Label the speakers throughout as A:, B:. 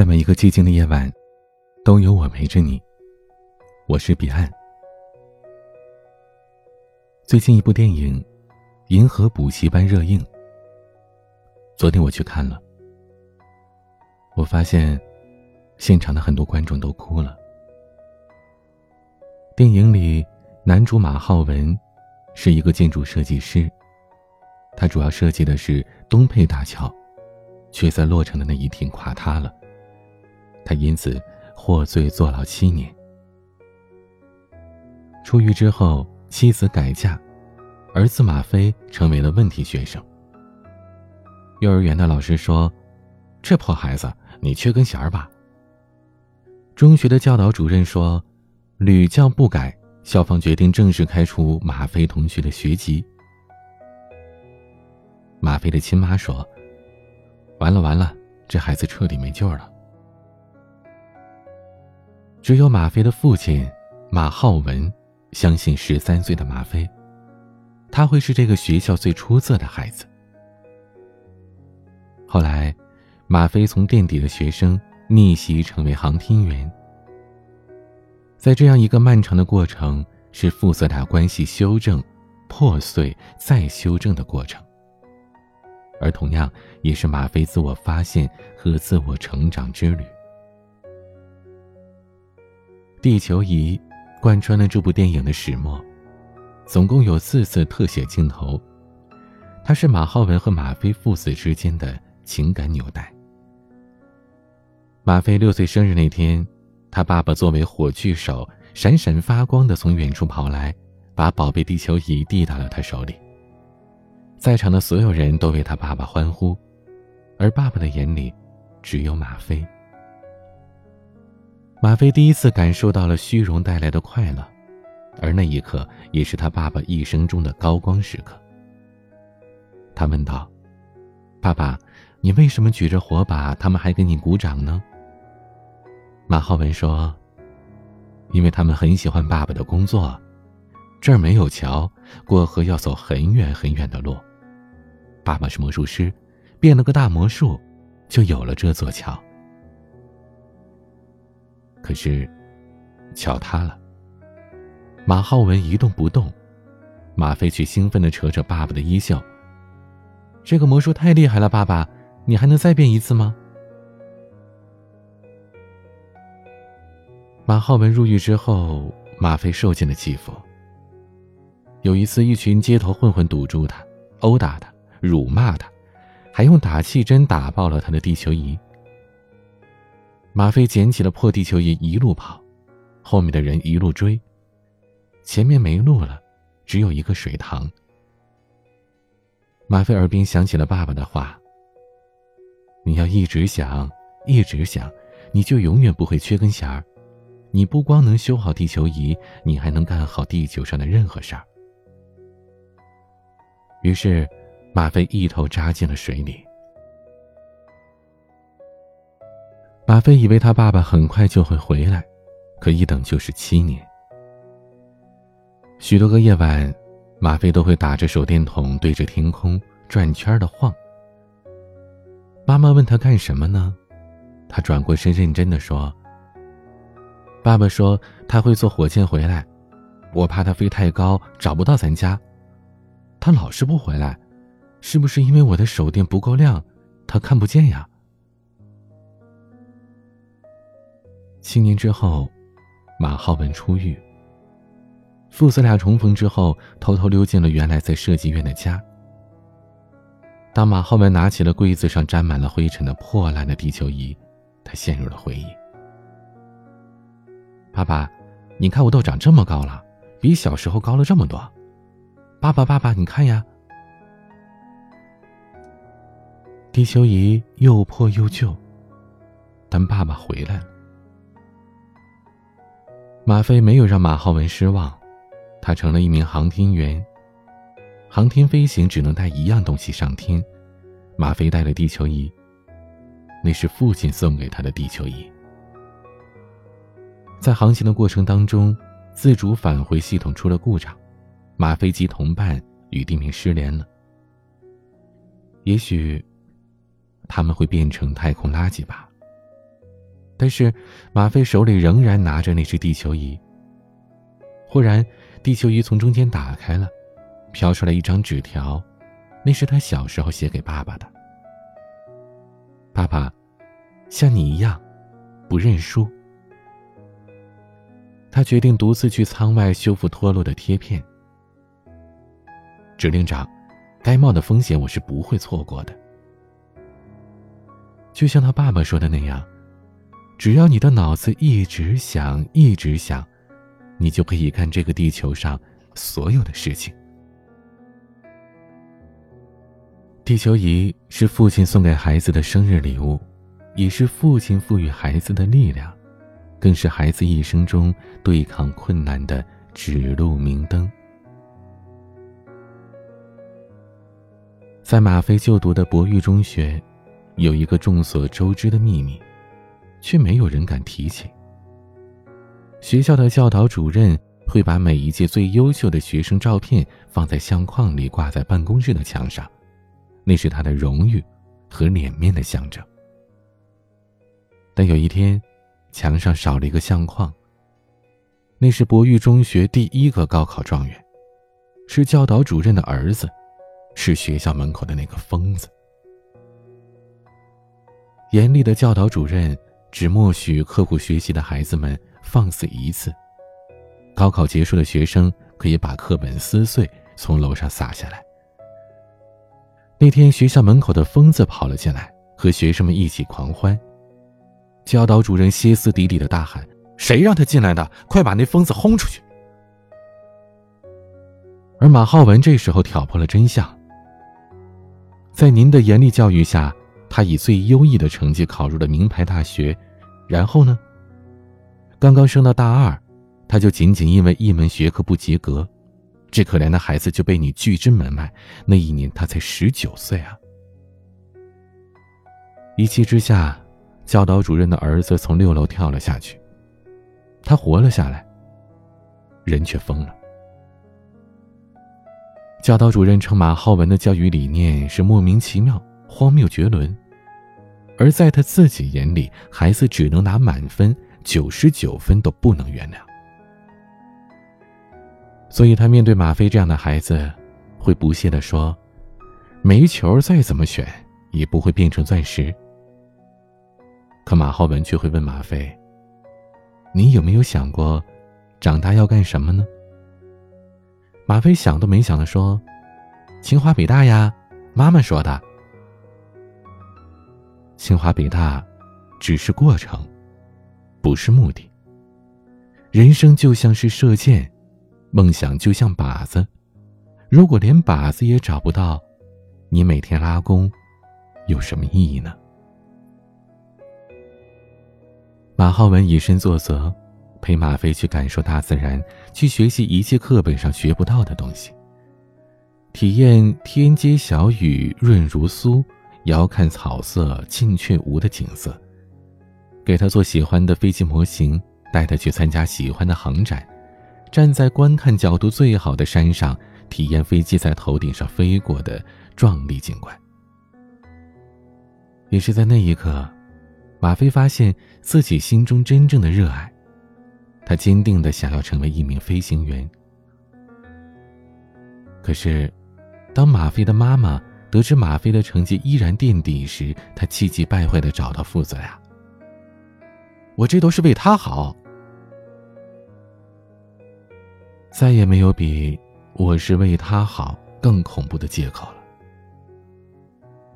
A: 在每一个寂静的夜晚，都有我陪着你。我是彼岸。最近一部电影《银河补习班》热映，昨天我去看了。我发现，现场的很多观众都哭了。电影里，男主马浩文是一个建筑设计师，他主要设计的是东配大桥，却在落成的那一天垮塌了。他因此获罪坐牢七年。出狱之后，妻子改嫁，儿子马飞成为了问题学生。幼儿园的老师说：“这破孩子，你缺根弦儿吧。”中学的教导主任说：“屡教不改，校方决定正式开除马飞同学的学籍。”马飞的亲妈说：“完了完了，这孩子彻底没救了。”只有马飞的父亲马浩文相信十三岁的马飞，他会是这个学校最出色的孩子。后来，马飞从垫底的学生逆袭成为航天员。在这样一个漫长的过程，是父子俩关系修正、破碎再修正的过程，而同样也是马飞自我发现和自我成长之旅。地球仪贯穿了这部电影的始末，总共有四次特写镜头。它是马浩文和马飞父子之间的情感纽带。马飞六岁生日那天，他爸爸作为火炬手，闪闪发光的从远处跑来，把宝贝地球仪递到了他手里。在场的所有人都为他爸爸欢呼，而爸爸的眼里，只有马飞。马飞第一次感受到了虚荣带来的快乐，而那一刻也是他爸爸一生中的高光时刻。他问道：“爸爸，你为什么举着火把，他们还给你鼓掌呢？”马浩文说：“因为他们很喜欢爸爸的工作，这儿没有桥，过河要走很远很远的路。爸爸是魔术师，变了个大魔术，就有了这座桥。”可是，桥塌了。马浩文一动不动，马飞却兴奋地扯着爸爸的衣袖。这个魔术太厉害了，爸爸，你还能再变一次吗？马浩文入狱之后，马飞受尽了欺负。有一次，一群街头混混堵住他，殴打他，辱骂他，还用打气针打爆了他的地球仪。马飞捡起了破地球仪，一路跑，后面的人一路追。前面没路了，只有一个水塘。马飞耳边响起了爸爸的话：“你要一直想，一直想，你就永远不会缺根弦儿。你不光能修好地球仪，你还能干好地球上的任何事儿。”于是，马飞一头扎进了水里。马飞以为他爸爸很快就会回来，可一等就是七年。许多个夜晚，马飞都会打着手电筒对着天空转圈的晃。妈妈问他干什么呢？他转过身认真的说：“爸爸说他会坐火箭回来，我怕他飞太高找不到咱家，他老是不回来，是不是因为我的手电不够亮，他看不见呀？”七年之后，马浩文出狱。父子俩重逢之后，偷偷溜进了原来在设计院的家。当马浩文拿起了柜子上沾满了灰尘的破烂的地球仪，他陷入了回忆。爸爸，你看我都长这么高了，比小时候高了这么多。爸爸，爸爸，你看呀，地球仪又破又旧，但爸爸回来了。马飞没有让马浩文失望，他成了一名航天员。航天飞行只能带一样东西上天，马飞带了地球仪，那是父亲送给他的地球仪。在航行的过程当中，自主返回系统出了故障，马飞及同伴与地面失联了。也许，他们会变成太空垃圾吧。但是马飞手里仍然拿着那只地球仪。忽然，地球仪从中间打开了，飘出来一张纸条，那是他小时候写给爸爸的。爸爸，像你一样，不认输。他决定独自去舱外修复脱落的贴片。指令长，该冒的风险我是不会错过的。就像他爸爸说的那样，只要你的脑子一直想，一直想，你就可以干这个地球上所有的事情。地球仪是父亲送给孩子的生日礼物，也是父亲赋予孩子的力量。更是孩子一生中对抗困难的指路明灯。在马飞就读的博育中学，有一个众所周知的秘密，却没有人敢提起。学校的教导主任会把每一届最优秀的学生照片放在相框里，挂在办公室的墙上，那是他的荣誉和脸面的象征。但有一天，墙上少了一个相框。那是博育中学第一个高考状元，是教导主任的儿子，是学校门口的那个疯子。严厉的教导主任只默许刻苦学习的孩子们放肆一次。高考结束的学生可以把课本撕碎，从楼上撒下来。那天，学校门口的疯子跑了进来，和学生们一起狂欢。教导主任歇斯底里的大喊：“谁让他进来的？快把那疯子轰出去！”而马浩文这时候挑破了真相。在您的严厉教育下，他以最优异的成绩考入了名牌大学。然后呢？刚刚升到大二，他就仅仅因为一门学科不及格，这可怜的孩子就被你拒之门外。那一年他才十九岁啊！一气之下。教导主任的儿子从六楼跳了下去，他活了下来，人却疯了。教导主任称马浩文的教育理念是莫名其妙、荒谬绝伦，而在他自己眼里，孩子只能拿满分，九十九分都不能原谅。所以他面对马飞这样的孩子，会不屑地说：“煤球再怎么选，也不会变成钻石。”可马浩文却会问马飞：“你有没有想过，长大要干什么呢？”马飞想都没想的说：“清华北大呀，妈妈说的。”清华北大，只是过程，不是目的。人生就像是射箭，梦想就像靶子，如果连靶子也找不到，你每天拉弓，有什么意义呢？马浩文以身作则，陪马飞去感受大自然，去学习一切课本上学不到的东西。体验天街小雨润如酥，遥看草色近却无的景色。给他做喜欢的飞机模型，带他去参加喜欢的航展，站在观看角度最好的山上，体验飞机在头顶上飞过的壮丽景观。也是在那一刻。马飞发现自己心中真正的热爱，他坚定的想要成为一名飞行员。可是，当马飞的妈妈得知马飞的成绩依然垫底时，他气急败坏的找到父子俩：“我这都是为他好。”再也没有比“我是为他好”更恐怖的借口了。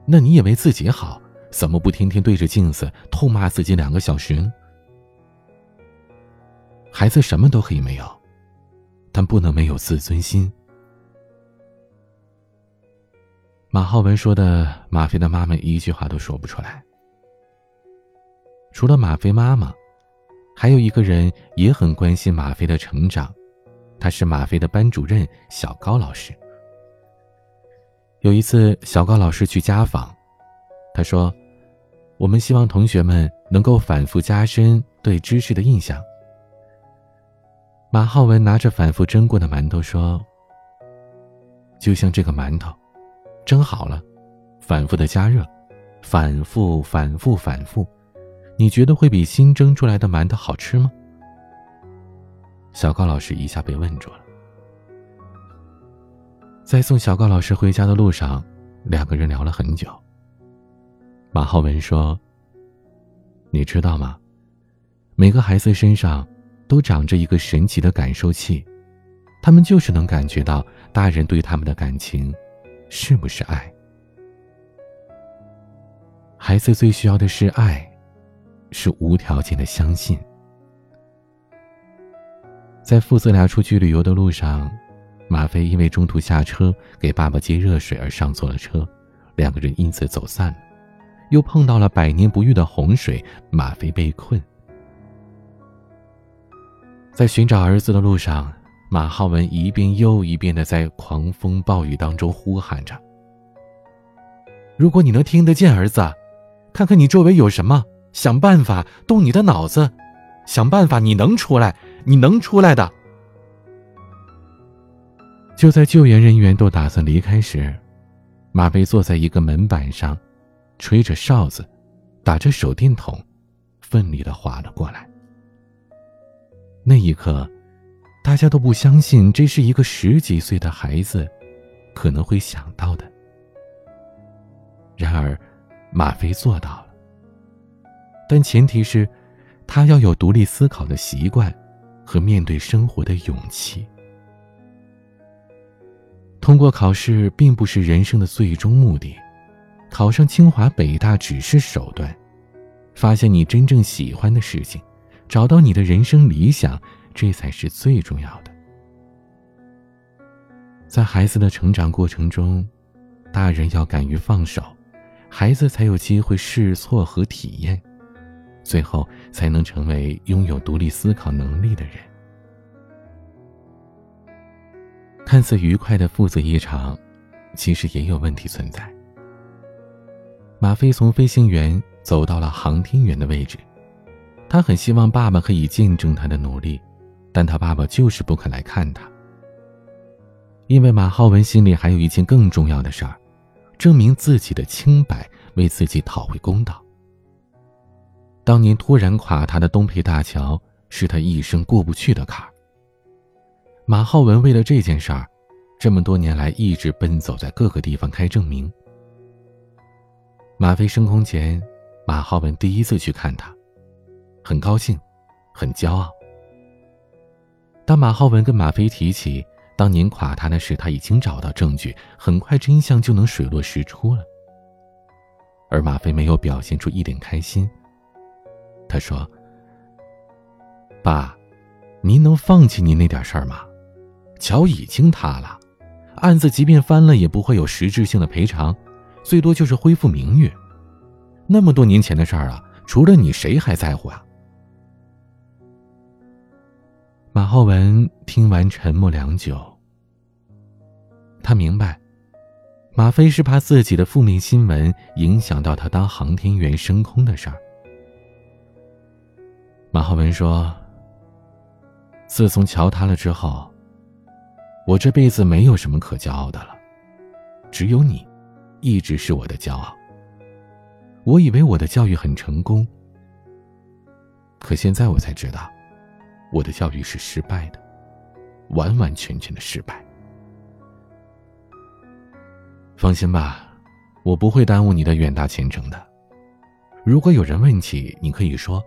A: 那你也为自己好。怎么不天天对着镜子痛骂自己两个小时？孩子什么都可以没有，但不能没有自尊心。马浩文说的，马飞的妈妈一句话都说不出来。除了马飞妈妈，还有一个人也很关心马飞的成长，他是马飞的班主任小高老师。有一次，小高老师去家访，他说。我们希望同学们能够反复加深对知识的印象。马浩文拿着反复蒸过的馒头说：“就像这个馒头，蒸好了，反复的加热，反复、反复、反复，你觉得会比新蒸出来的馒头好吃吗？小高老师一下被问住了。在送小高老师回家的路上，两个人聊了很久。马浩文说：“你知道吗？每个孩子身上都长着一个神奇的感受器，他们就是能感觉到大人对他们的感情是不是爱。孩子最需要的是爱，是无条件的相信。”在父子俩出去旅游的路上。马飞因为中途下车给爸爸接热水而上错了车，两个人因此走散了。又碰到了百年不遇的洪水，马飞被困。在寻找儿子的路上，马浩文一遍又一遍的在狂风暴雨当中呼喊着：“如果你能听得见儿子，看看你周围有什么，想办法动你的脑子，想办法，你能出来，你能出来的。”就在救援人员都打算离开时，马飞坐在一个门板上，吹着哨子，打着手电筒，奋力的划了过来。那一刻，大家都不相信这是一个十几岁的孩子可能会想到的。然而，马飞做到了。但前提是，他要有独立思考的习惯，和面对生活的勇气。通过考试并不是人生的最终目的，考上清华北大只是手段。发现你真正喜欢的事情，找到你的人生理想，这才是最重要的。在孩子的成长过程中，大人要敢于放手，孩子才有机会试错和体验，最后才能成为拥有独立思考能力的人。看似愉快的父子一场，其实也有问题存在。马飞从飞行员走到了航天员的位置，他很希望爸爸可以见证他的努力，但他爸爸就是不肯来看他。因为马浩文心里还有一件更重要的事儿，证明自己的清白，为自己讨回公道。当年突然垮塌的东北大桥，是他一生过不去的坎儿。马浩文为了这件事儿，这么多年来一直奔走在各个地方开证明。马飞升空前，马浩文第一次去看他，很高兴，很骄傲。当马浩文跟马飞提起当年垮塌的事，他已经找到证据，很快真相就能水落石出了。而马飞没有表现出一点开心。他说：“爸，您能放弃您那点事儿吗？”桥已经塌了，案子即便翻了，也不会有实质性的赔偿，最多就是恢复名誉。那么多年前的事儿啊，除了你，谁还在乎啊？马浩文听完，沉默良久。他明白，马飞是怕自己的负面新闻影响到他当航天员升空的事儿。马浩文说：“自从桥塌了之后。”我这辈子没有什么可骄傲的了，只有你，一直是我的骄傲。我以为我的教育很成功，可现在我才知道，我的教育是失败的，完完全全的失败。放心吧，我不会耽误你的远大前程的。如果有人问起，你可以说，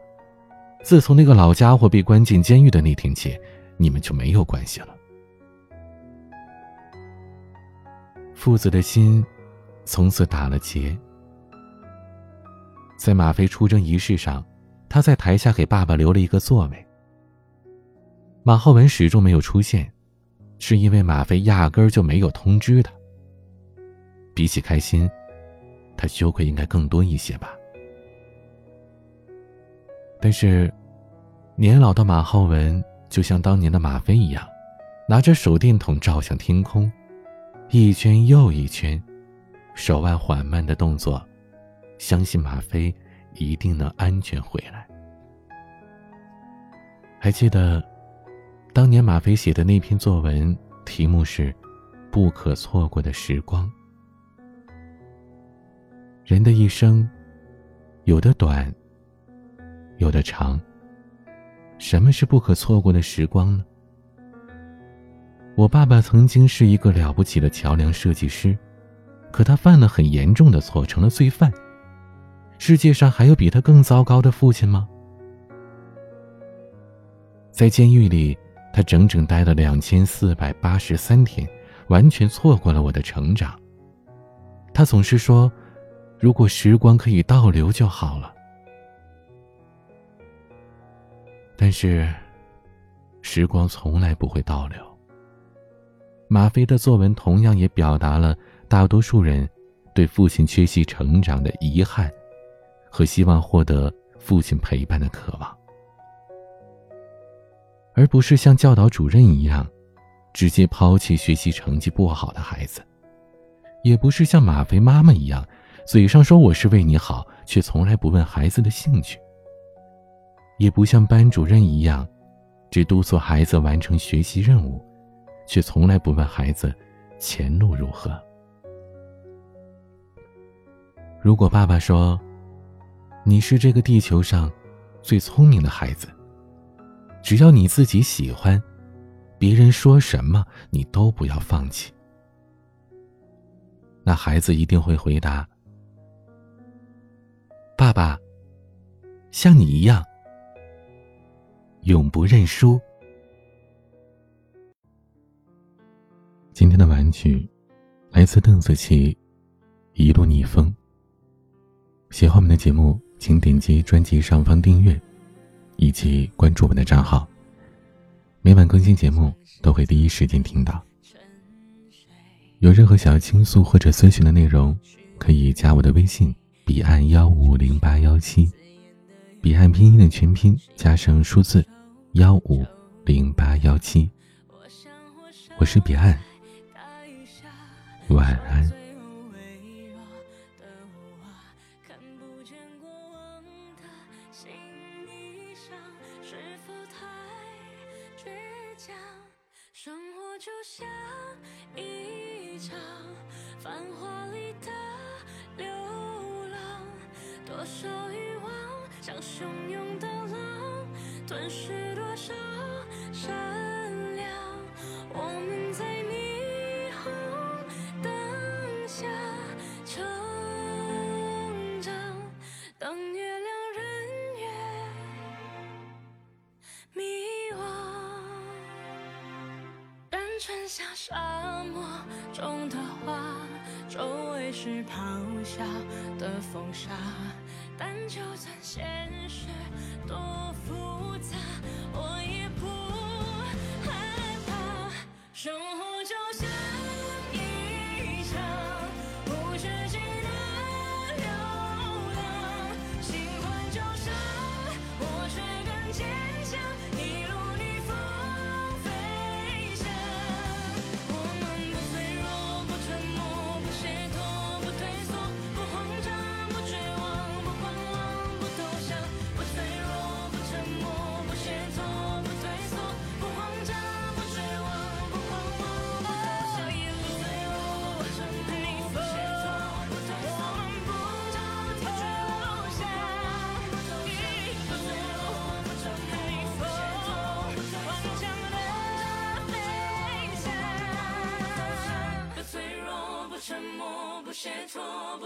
A: 自从那个老家伙被关进监狱的那天起，你们就没有关系了。父子的心，从此打了结。在马飞出征仪式上，他在台下给爸爸留了一个座位。马浩文始终没有出现，是因为马飞压根儿就没有通知他。比起开心，他羞愧应该更多一些吧。但是，年老的马浩文就像当年的马飞一样，拿着手电筒照向天空。一圈又一圈，手腕缓慢的动作，相信马飞一定能安全回来。还记得，当年马飞写的那篇作文，题目是《不可错过的时光》。人的一生，有的短，有的长。什么是不可错过的时光呢？我爸爸曾经是一个了不起的桥梁设计师，可他犯了很严重的错，成了罪犯。世界上还有比他更糟糕的父亲吗？在监狱里，他整整待了两千四百八十三天，完全错过了我的成长。他总是说：“如果时光可以倒流就好了。”但是，时光从来不会倒流。马飞的作文同样也表达了大多数人对父亲缺席成长的遗憾，和希望获得父亲陪伴的渴望。而不是像教导主任一样，直接抛弃学习成绩不好的孩子；也不是像马飞妈妈一样，嘴上说我是为你好，却从来不问孩子的兴趣；也不像班主任一样，只督促孩子完成学习任务，却从来不问孩子前路如何。如果爸爸说，你是这个地球上最聪明的孩子。只要你自己喜欢，别人说什么你都不要放弃。那孩子一定会回答：“爸爸，像你一样，永不认输。”今天的玩具来自邓紫棋，《一路逆风》。喜欢我们的节目，请点击专辑上方订阅。以及关注我们的账号，每晚更新节目都会第一时间听到。有任何想要倾诉或者咨询的内容，可以加我的微信：彼岸幺五零八幺七，彼岸拼音的全拼加上数字幺五零八幺七。我是彼岸，晚安。
B: 就像一场繁华里的流浪，多少欲望像汹涌的浪，吞噬多少善良。我春夏沙漠中的花，周围是咆哮的风沙，但就算现实多复杂，我也不害怕。生活就像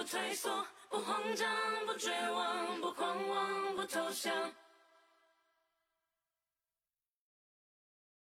B: 不退缩，不慌张，不绝望，不狂妄，不投降。